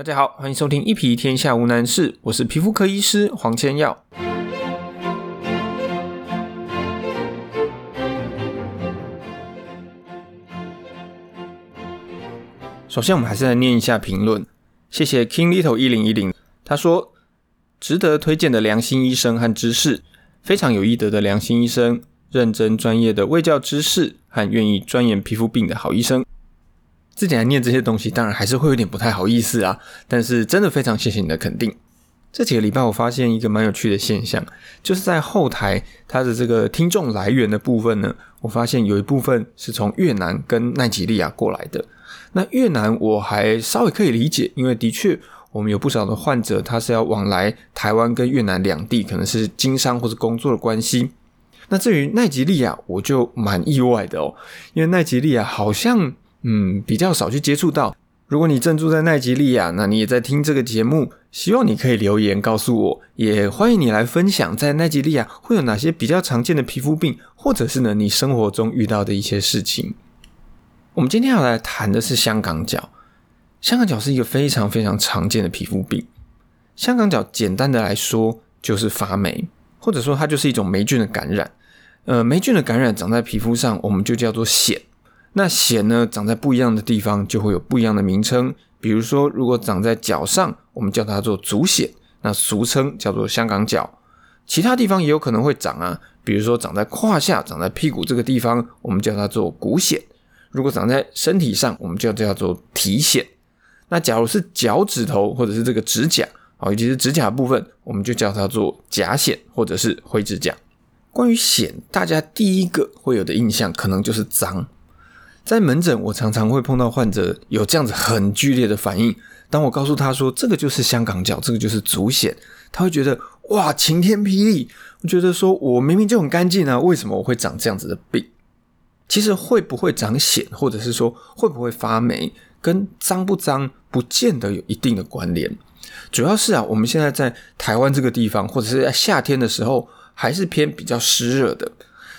大家好，欢迎收听一皮天下无难事，我是皮肤科医师黄千耀。首先，我们还是来念一下评论。谢谢 King Little 一零一零，他说值得推荐的良心医生和知识，非常有医德的良心医生，认真专业的卫教知识和愿意钻研皮肤病的好医生。自己来念这些东西，当然还是会有点不太好意思啊。但是真的非常谢谢你的肯定。这几个礼拜我发现一个蛮有趣的现象，就是在后台它的这个听众来源的部分呢，我发现有一部分是从越南跟奈及利亚过来的。那越南我还稍微可以理解，因为的确我们有不少的患者，他是要往来台湾跟越南两地，可能是经商或者工作的关系。那至于奈及利亚，我就蛮意外的哦，因为奈及利亚好像。嗯，比较少去接触到。如果你正住在奈及利亚，那你也在听这个节目，希望你可以留言告诉我，也欢迎你来分享在奈及利亚会有哪些比较常见的皮肤病，或者是呢你生活中遇到的一些事情。我们今天要来谈的是香港脚。香港脚是一个非常非常常见的皮肤病。香港脚简单的来说就是发霉，或者说它就是一种霉菌的感染。呃，霉菌的感染长在皮肤上，我们就叫做癣。那癣呢，长在不一样的地方就会有不一样的名称。比如说，如果长在脚上，我们叫它做足癣，那俗称叫做香港脚。其他地方也有可能会长啊，比如说长在胯下、长在屁股这个地方，我们叫它做股癣。如果长在身体上，我们就叫做体癣。那假如是脚趾头或者是这个指甲啊，尤其是指甲部分，我们就叫它做甲癣或者是灰指甲。关于癣，大家第一个会有的印象可能就是脏。在门诊，我常常会碰到患者有这样子很剧烈的反应。当我告诉他说这个就是香港脚，这个就是足癣，他会觉得哇晴天霹雳。我觉得说我明明就很干净啊，为什么我会长这样子的病？其实会不会长癣，或者是说会不会发霉，跟脏不脏不见得有一定的关联。主要是啊，我们现在在台湾这个地方，或者是在夏天的时候，还是偏比较湿热的。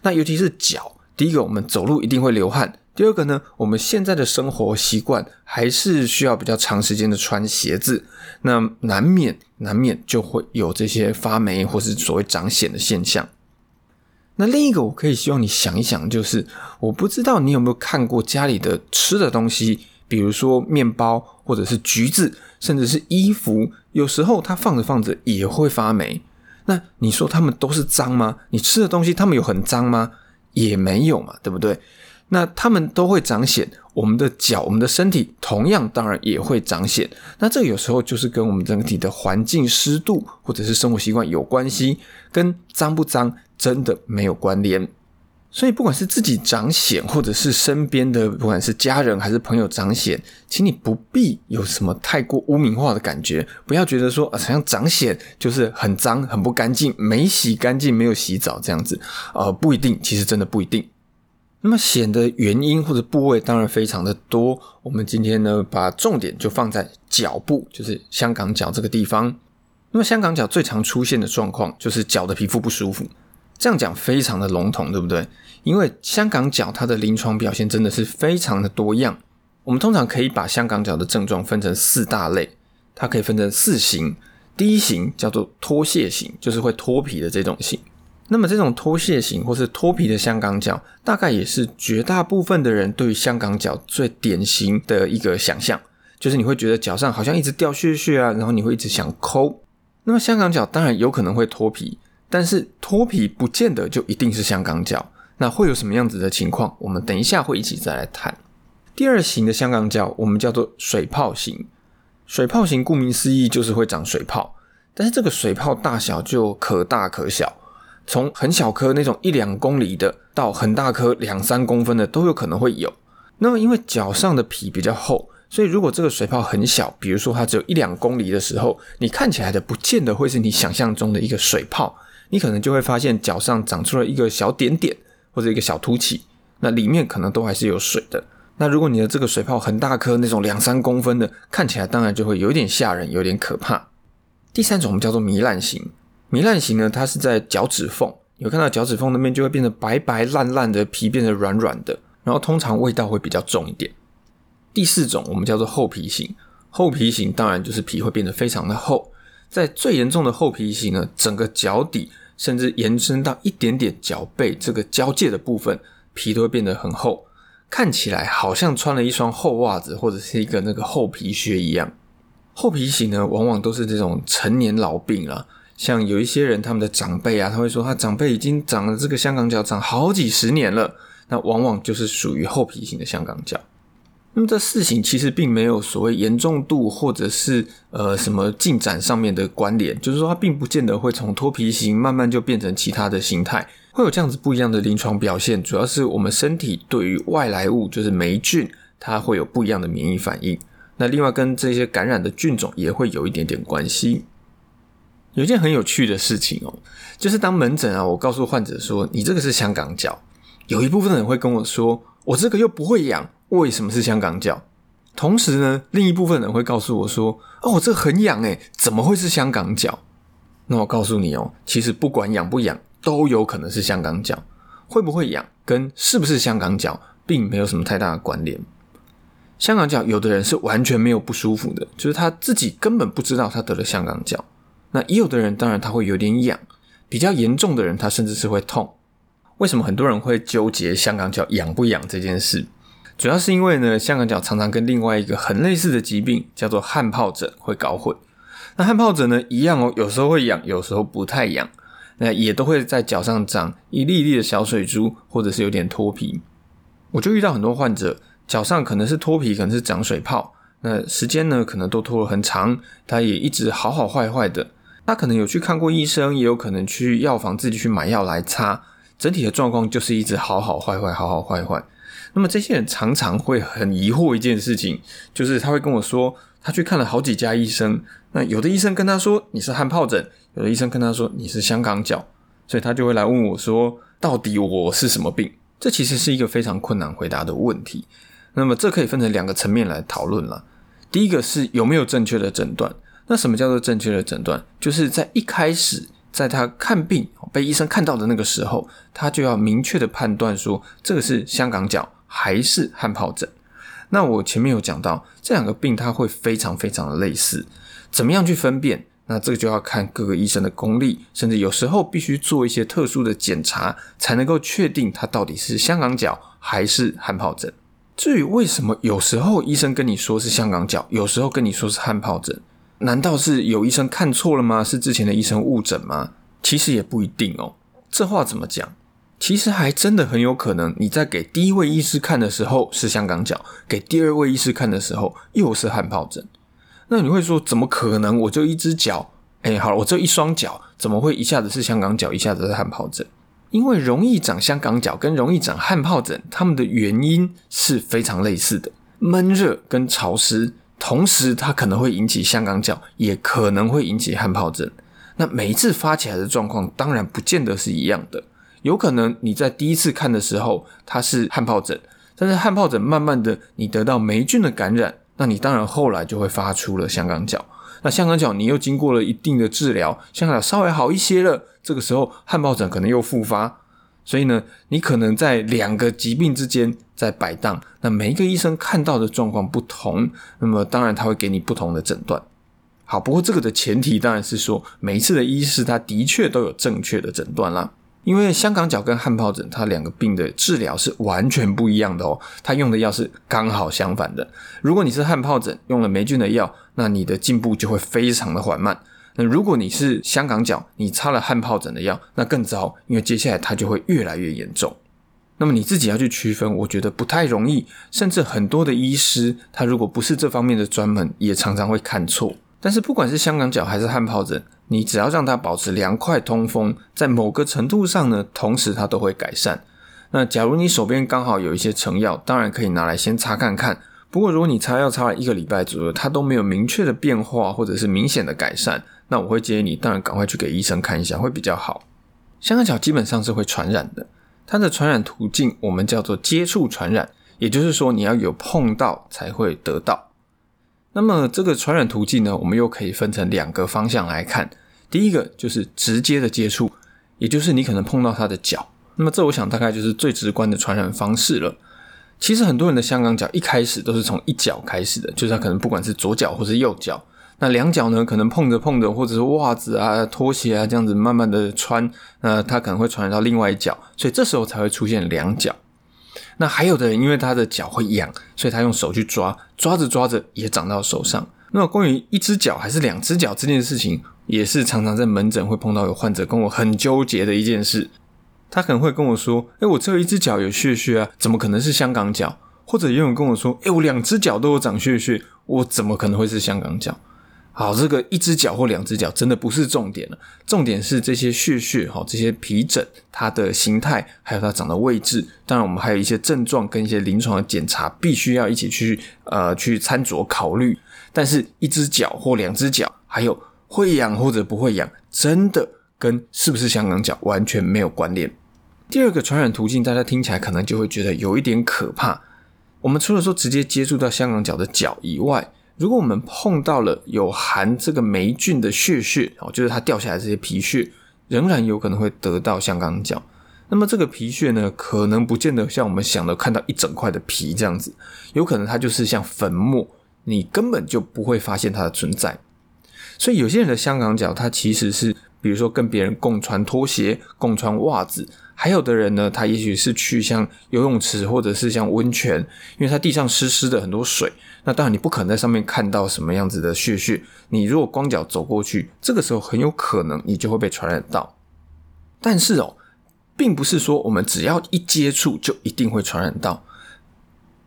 那尤其是脚，第一个我们走路一定会流汗。第二个呢，我们现在的生活习惯还是需要比较长时间的穿鞋子，那难免难免就会有这些发霉或是所谓长癣的现象。那另一个我可以希望你想一想，就是我不知道你有没有看过家里的吃的东西，比如说面包或者是橘子，甚至是衣服，有时候它放着放着也会发霉。那你说它们都是脏吗？你吃的东西它们有很脏吗？也没有嘛，对不对？那它们都会长癣，我们的脚、我们的身体同样当然也会长癣。那这有时候就是跟我们整体的环境湿度或者是生活习惯有关系，跟脏不脏真的没有关联。所以不管是自己长癣，或者是身边的不管是家人还是朋友长癣，请你不必有什么太过污名化的感觉，不要觉得说好像长癣就是很脏、很不干净，没洗干净、没有洗澡这样子。呃，不一定，其实真的不一定。那么癣的原因或者部位当然非常的多，我们今天呢把重点就放在脚部，就是香港脚这个地方。那么香港脚最常出现的状况就是脚的皮肤不舒服，这样讲非常的笼统，对不对？因为香港脚它的临床表现真的是非常的多样。我们通常可以把香港脚的症状分成四大类，它可以分成四型。第一型叫做脱屑型，就是会脱皮的这种型。那么这种脱屑型或是脱皮的香港脚，大概也是绝大部分的人对于香港脚最典型的一个想象，就是你会觉得脚上好像一直掉屑屑啊，然后你会一直想抠。那么香港脚当然有可能会脱皮，但是脱皮不见得就一定是香港脚。那会有什么样子的情况？我们等一下会一起再来谈。第二型的香港脚，我们叫做水泡型。水泡型顾名思义就是会长水泡，但是这个水泡大小就可大可小。从很小颗那种一两公里的，到很大颗两三公分的都有可能会有。那么因为脚上的皮比较厚，所以如果这个水泡很小，比如说它只有一两公里的时候，你看起来的不见得会是你想象中的一个水泡，你可能就会发现脚上长出了一个小点点或者一个小凸起，那里面可能都还是有水的。那如果你的这个水泡很大颗，那种两三公分的，看起来当然就会有点吓人，有点可怕。第三种我们叫做糜烂型。糜烂型呢，它是在脚趾缝，有看到脚趾缝那边就会变得白白烂烂的皮，变得软软的，然后通常味道会比较重一点。第四种我们叫做厚皮型，厚皮型当然就是皮会变得非常的厚，在最严重的厚皮型呢，整个脚底甚至延伸到一点点脚背这个交界的部分，皮都会变得很厚，看起来好像穿了一双厚袜子或者是一个那个厚皮靴一样。厚皮型呢，往往都是这种成年老病了。像有一些人，他们的长辈啊，他会说他长辈已经长了这个香港脚，长好几十年了，那往往就是属于厚皮型的香港脚。那么这四型其实并没有所谓严重度或者是呃什么进展上面的关联，就是说它并不见得会从脱皮型慢慢就变成其他的形态，会有这样子不一样的临床表现，主要是我们身体对于外来物，就是霉菌，它会有不一样的免疫反应。那另外跟这些感染的菌种也会有一点点关系。有一件很有趣的事情哦，就是当门诊啊，我告诉患者说你这个是香港脚，有一部分人会跟我说，我这个又不会痒，为什么是香港脚？同时呢，另一部分人会告诉我说，哦，我这个很痒诶，怎么会是香港脚？那我告诉你哦，其实不管痒不痒，都有可能是香港脚。会不会痒跟是不是香港脚，并没有什么太大的关联。香港脚有的人是完全没有不舒服的，就是他自己根本不知道他得了香港脚。那也有的人，当然他会有点痒，比较严重的人，他甚至是会痛。为什么很多人会纠结香港脚痒不痒这件事？主要是因为呢，香港脚常常跟另外一个很类似的疾病叫做汗疱疹会搞混。那汗疱疹呢，一样哦，有时候会痒，有时候不太痒，那也都会在脚上长一粒粒的小水珠，或者是有点脱皮。我就遇到很多患者，脚上可能是脱皮，可能是长水泡，那时间呢，可能都拖了很长，他也一直好好坏坏的。他可能有去看过医生，也有可能去药房自己去买药来擦，整体的状况就是一直好好坏坏，好好坏坏。那么这些人常常会很疑惑一件事情，就是他会跟我说，他去看了好几家医生，那有的医生跟他说你是汗疱疹，有的医生跟他说你是香港脚，所以他就会来问我说，到底我是什么病？这其实是一个非常困难回答的问题。那么这可以分成两个层面来讨论了，第一个是有没有正确的诊断。那什么叫做正确的诊断？就是在一开始，在他看病被医生看到的那个时候，他就要明确的判断说，这个是香港脚还是汗疱疹。那我前面有讲到，这两个病它会非常非常的类似，怎么样去分辨？那这个就要看各个医生的功力，甚至有时候必须做一些特殊的检查，才能够确定它到底是香港脚还是汗疱疹。至于为什么有时候医生跟你说是香港脚，有时候跟你说是汗疱疹？难道是有医生看错了吗？是之前的医生误诊吗？其实也不一定哦。这话怎么讲？其实还真的很有可能，你在给第一位医师看的时候是香港脚，给第二位医师看的时候又是汗疱疹。那你会说，怎么可能？我就一只脚，哎，好了，我这一双脚，怎么会一下子是香港脚，一下子是汗疱疹？因为容易长香港脚跟容易长汗疱疹，它们的原因是非常类似的，闷热跟潮湿。同时，它可能会引起香港脚，也可能会引起汗疱疹。那每一次发起来的状况，当然不见得是一样的。有可能你在第一次看的时候，它是汗疱疹，但是汗疱疹慢慢的你得到霉菌的感染，那你当然后来就会发出了香港脚。那香港脚你又经过了一定的治疗，香港脚稍微好一些了，这个时候汗疱疹可能又复发。所以呢，你可能在两个疾病之间在摆荡。那每一个医生看到的状况不同，那么当然他会给你不同的诊断。好，不过这个的前提当然是说，每一次的医师他的确都有正确的诊断啦。因为香港脚跟汗疱疹，它两个病的治疗是完全不一样的哦。他用的药是刚好相反的。如果你是汗疱疹，用了霉菌的药，那你的进步就会非常的缓慢。那如果你是香港脚，你擦了汗疱疹的药，那更糟，因为接下来它就会越来越严重。那么你自己要去区分，我觉得不太容易，甚至很多的医师，他如果不是这方面的专门，也常常会看错。但是不管是香港脚还是汗疱疹，你只要让它保持凉快通风，在某个程度上呢，同时它都会改善。那假如你手边刚好有一些成药，当然可以拿来先擦看看。不过如果你擦药擦了一个礼拜左右，它都没有明确的变化或者是明显的改善。那我会建议你，当然赶快去给医生看一下，会比较好。香港脚基本上是会传染的，它的传染途径我们叫做接触传染，也就是说你要有碰到才会得到。那么这个传染途径呢，我们又可以分成两个方向来看。第一个就是直接的接触，也就是你可能碰到他的脚，那么这我想大概就是最直观的传染方式了。其实很多人的香港脚一开始都是从一脚开始的，就是他可能不管是左脚或是右脚，那两脚呢可能碰着碰着，或者是袜子啊、拖鞋啊这样子慢慢的穿，那他可能会传染到另外一脚，所以这时候才会出现两脚。那还有的人因为他的脚会痒，所以他用手去抓，抓着抓着也长到手上。那关于一只脚还是两只脚这件事情，也是常常在门诊会碰到有患者跟我很纠结的一件事。他可能会跟我说：“哎，我只有一只脚有血血啊，怎么可能是香港脚？”或者也有人跟我说：“哎，我两只脚都有长血血，我怎么可能会是香港脚？”好，这个一只脚或两只脚真的不是重点了，重点是这些血血哈，这些皮疹它的形态，还有它长的位置。当然，我们还有一些症状跟一些临床的检查，必须要一起去呃去参酌考虑。但是，一只脚或两只脚，还有会痒或者不会痒，真的跟是不是香港脚完全没有关联。第二个传染途径，大家听起来可能就会觉得有一点可怕。我们除了说直接接触到香港脚的脚以外，如果我们碰到了有含这个霉菌的血血哦，就是它掉下来这些皮屑，仍然有可能会得到香港脚。那么这个皮屑呢，可能不见得像我们想的看到一整块的皮这样子，有可能它就是像粉末，你根本就不会发现它的存在。所以有些人的香港脚，它其实是比如说跟别人共穿拖鞋、共穿袜子。还有的人呢，他也许是去像游泳池或者是像温泉，因为它地上湿湿的很多水，那当然你不可能在上面看到什么样子的血血。你如果光脚走过去，这个时候很有可能你就会被传染到。但是哦，并不是说我们只要一接触就一定会传染到，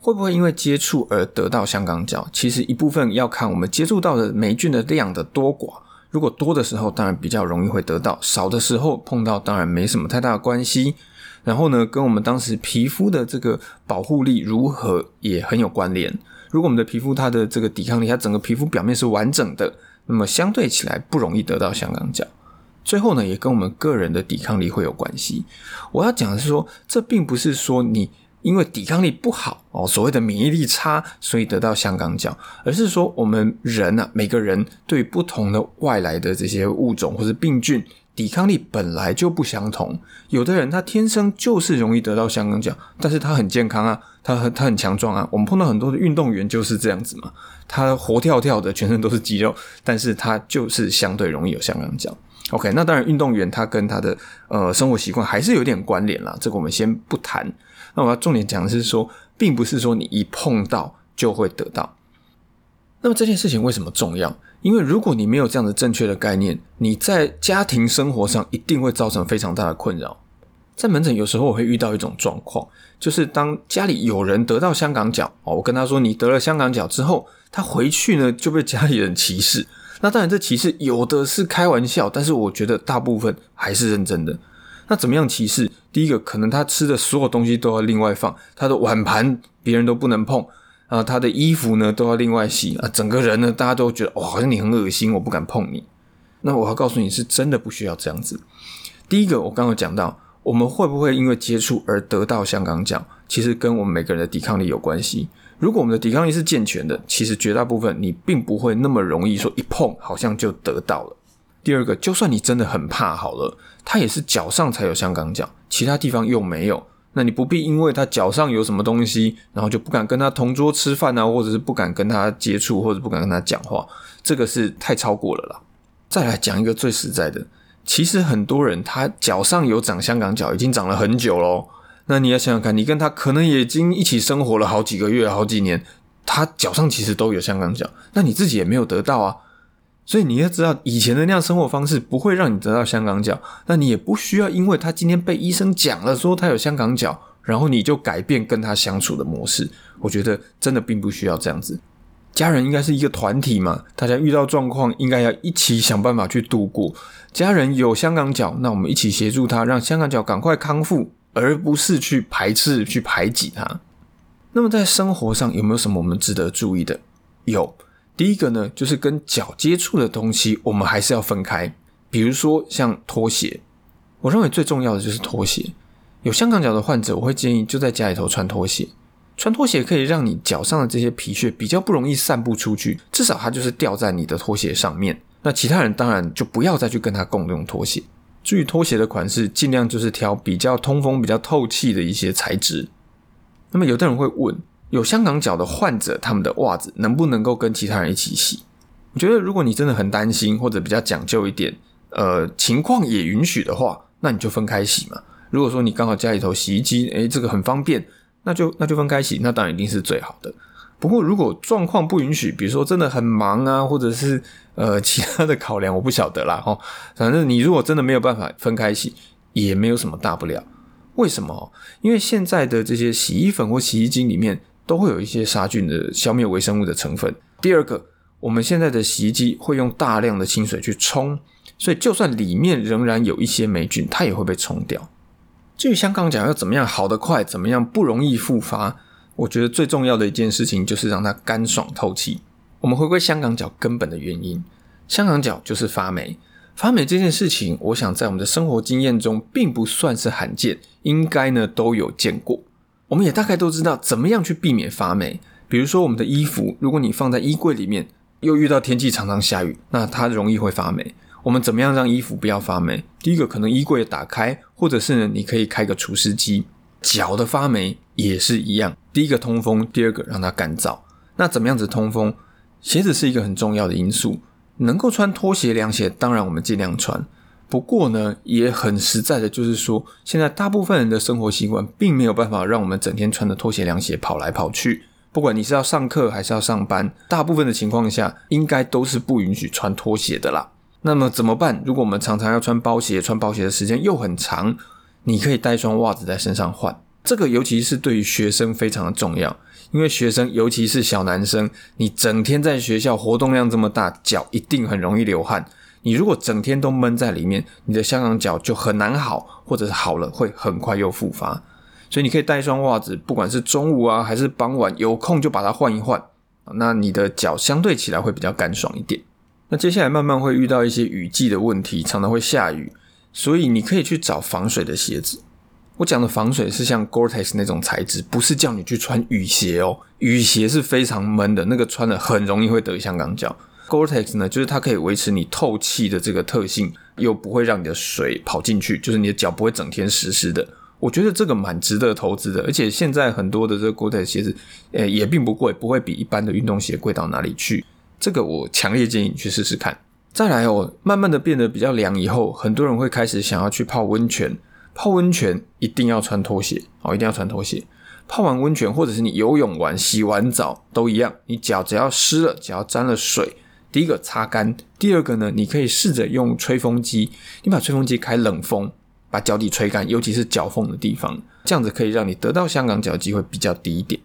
会不会因为接触而得到香港脚？其实一部分要看我们接触到的霉菌的量的多寡。如果多的时候，当然比较容易会得到；少的时候碰到，当然没什么太大的关系。然后呢，跟我们当时皮肤的这个保护力如何也很有关联。如果我们的皮肤它的这个抵抗力，它整个皮肤表面是完整的，那么相对起来不容易得到香港脚。最后呢，也跟我们个人的抵抗力会有关系。我要讲的是说，这并不是说你。因为抵抗力不好哦，所谓的免疫力差，所以得到香港脚，而是说我们人啊，每个人对不同的外来的这些物种或者病菌，抵抗力本来就不相同。有的人他天生就是容易得到香港脚，但是他很健康啊，他很他很强壮啊。我们碰到很多的运动员就是这样子嘛，他活跳跳的，全身都是肌肉，但是他就是相对容易有香港脚。OK，那当然运动员他跟他的呃生活习惯还是有点关联啦，这个我们先不谈。那我要重点讲的是说，并不是说你一碰到就会得到。那么这件事情为什么重要？因为如果你没有这样的正确的概念，你在家庭生活上一定会造成非常大的困扰。在门诊有时候我会遇到一种状况，就是当家里有人得到香港脚哦，我跟他说你得了香港脚之后，他回去呢就被家里人歧视。那当然这歧视有的是开玩笑，但是我觉得大部分还是认真的。那怎么样歧视？第一个，可能他吃的所有东西都要另外放，他的碗盘别人都不能碰啊，他的衣服呢都要另外洗啊，整个人呢大家都觉得哇，好像你很恶心，我不敢碰你。那我要告诉你是真的不需要这样子。第一个，我刚刚讲到，我们会不会因为接触而得到香港脚？其实跟我们每个人的抵抗力有关系。如果我们的抵抗力是健全的，其实绝大部分你并不会那么容易说一碰好像就得到了。第二个，就算你真的很怕好了，它也是脚上才有香港脚，其他地方又没有。那你不必因为他脚上有什么东西，然后就不敢跟他同桌吃饭啊，或者是不敢跟他接触，或者不敢跟他讲话，这个是太超过了啦。再来讲一个最实在的，其实很多人他脚上有长香港脚，已经长了很久喽。那你要想想看，你跟他可能已经一起生活了好几个月、好几年，他脚上其实都有香港脚，那你自己也没有得到啊。所以你要知道，以前的那样生活方式不会让你得到香港脚，那你也不需要因为他今天被医生讲了说他有香港脚，然后你就改变跟他相处的模式。我觉得真的并不需要这样子。家人应该是一个团体嘛，大家遇到状况应该要一起想办法去度过。家人有香港脚，那我们一起协助他，让香港脚赶快康复，而不是去排斥、去排挤他。那么在生活上有没有什么我们值得注意的？有。第一个呢，就是跟脚接触的东西，我们还是要分开。比如说像拖鞋，我认为最重要的就是拖鞋。有香港脚的患者，我会建议就在家里头穿拖鞋。穿拖鞋可以让你脚上的这些皮屑比较不容易散布出去，至少它就是掉在你的拖鞋上面。那其他人当然就不要再去跟他共用拖鞋。注意拖鞋的款式，尽量就是挑比较通风、比较透气的一些材质。那么有的人会问，有香港脚的患者，他们的袜子能不能够跟其他人一起洗？我觉得如果你真的很担心，或者比较讲究一点，呃，情况也允许的话，那你就分开洗嘛。如果说你刚好家里头洗衣机，诶，这个很方便，那就那就分开洗，那当然一定是最好的。不过如果状况不允许，比如说真的很忙啊，或者是呃其他的考量，我不晓得啦哈。反正你如果真的没有办法分开洗，也没有什么大不了。为什么？因为现在的这些洗衣粉或洗衣精里面都会有一些杀菌的、消灭微生物的成分。第二个，我们现在的洗衣机会用大量的清水去冲，所以就算里面仍然有一些霉菌，它也会被冲掉。至于香港脚要怎么样好得快，怎么样不容易复发，我觉得最重要的一件事情就是让它干爽透气。我们回归香港脚根本的原因，香港脚就是发霉。发霉这件事情，我想在我们的生活经验中并不算是罕见，应该呢都有见过。我们也大概都知道怎么样去避免发霉。比如说我们的衣服，如果你放在衣柜里面，又遇到天气常常下雨，那它容易会发霉。我们怎么样让衣服不要发霉？第一个可能衣柜打开，或者是呢你可以开个除湿机。脚的发霉也是一样，第一个通风，第二个让它干燥。那怎么样子通风？鞋子是一个很重要的因素。能够穿拖鞋、凉鞋，当然我们尽量穿。不过呢，也很实在的，就是说，现在大部分人的生活习惯，并没有办法让我们整天穿着拖鞋、凉鞋跑来跑去。不管你是要上课还是要上班，大部分的情况下，应该都是不允许穿拖鞋的啦。那么怎么办？如果我们常常要穿包鞋，穿包鞋的时间又很长，你可以带双袜子在身上换。这个尤其是对于学生非常的重要。因为学生，尤其是小男生，你整天在学校活动量这么大，脚一定很容易流汗。你如果整天都闷在里面，你的香港脚就很难好，或者是好了会很快又复发。所以你可以带一双袜子，不管是中午啊还是傍晚，有空就把它换一换。那你的脚相对起来会比较干爽一点。那接下来慢慢会遇到一些雨季的问题，常常会下雨，所以你可以去找防水的鞋子。我讲的防水是像 Gore-Tex 那种材质，不是叫你去穿雨鞋哦。雨鞋是非常闷的，那个穿了很容易会得香港脚。Gore-Tex 呢，就是它可以维持你透气的这个特性，又不会让你的水跑进去，就是你的脚不会整天湿湿的。我觉得这个蛮值得投资的，而且现在很多的这个 Gore-Tex 鞋子，呃，也并不贵，不会比一般的运动鞋贵到哪里去。这个我强烈建议你去试试看。再来哦，慢慢的变得比较凉以后，很多人会开始想要去泡温泉。泡温泉一定要穿拖鞋哦，一定要穿拖鞋。泡完温泉或者是你游泳完、洗完澡都一样，你脚只要湿了，只要沾了水，第一个擦干，第二个呢，你可以试着用吹风机，你把吹风机开冷风，把脚底吹干，尤其是脚缝的地方，这样子可以让你得到香港脚机会比较低一点。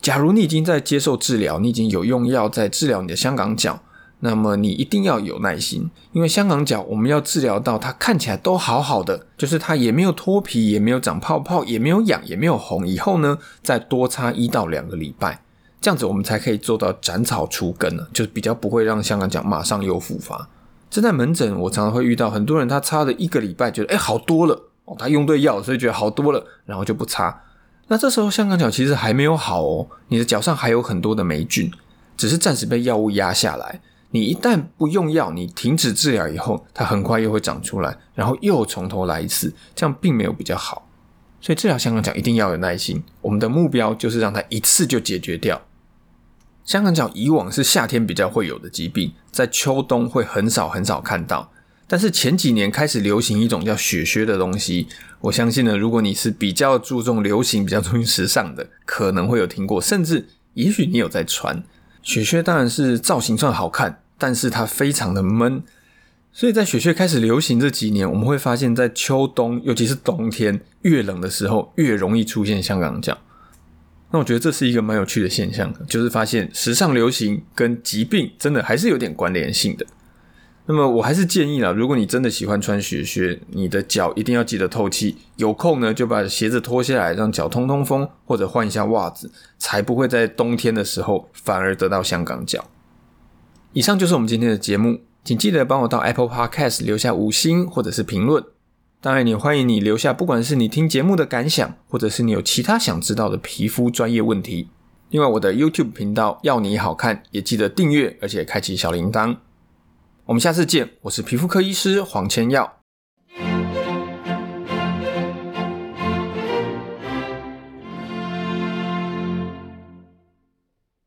假如你已经在接受治疗，你已经有用药在治疗你的香港脚。那么你一定要有耐心，因为香港脚我们要治疗到它看起来都好好的，就是它也没有脱皮，也没有长泡泡，也没有痒，也没有红。以后呢，再多擦一到两个礼拜，这样子我们才可以做到斩草除根呢，就是比较不会让香港脚马上又复发。这在门诊我常常会遇到很多人，他擦了一个礼拜，觉得哎好多了哦，他用对药，所以觉得好多了，然后就不擦。那这时候香港脚其实还没有好哦，你的脚上还有很多的霉菌，只是暂时被药物压下来。你一旦不用药，你停止治疗以后，它很快又会长出来，然后又从头来一次，这样并没有比较好。所以治疗香港脚一定要有耐心。我们的目标就是让它一次就解决掉。香港脚以往是夏天比较会有的疾病，在秋冬会很少很少看到。但是前几年开始流行一种叫雪靴的东西，我相信呢，如果你是比较注重流行、比较注重时尚的，可能会有听过，甚至也许你有在穿。雪靴当然是造型算好看，但是它非常的闷，所以在雪靴开始流行这几年，我们会发现，在秋冬，尤其是冬天越冷的时候，越容易出现香港脚。那我觉得这是一个蛮有趣的现象，就是发现时尚流行跟疾病真的还是有点关联性的。那么我还是建议啦，如果你真的喜欢穿雪靴，你的脚一定要记得透气。有空呢，就把鞋子脱下来，让脚通通风，或者换一下袜子，才不会在冬天的时候反而得到香港脚。以上就是我们今天的节目，请记得帮我到 Apple Podcast 留下五星或者是评论。当然，也欢迎你留下，不管是你听节目的感想，或者是你有其他想知道的皮肤专业问题。另外，我的 YouTube 频道要你好看，也记得订阅，而且开启小铃铛。我们下次见，我是皮肤科医师黄千耀。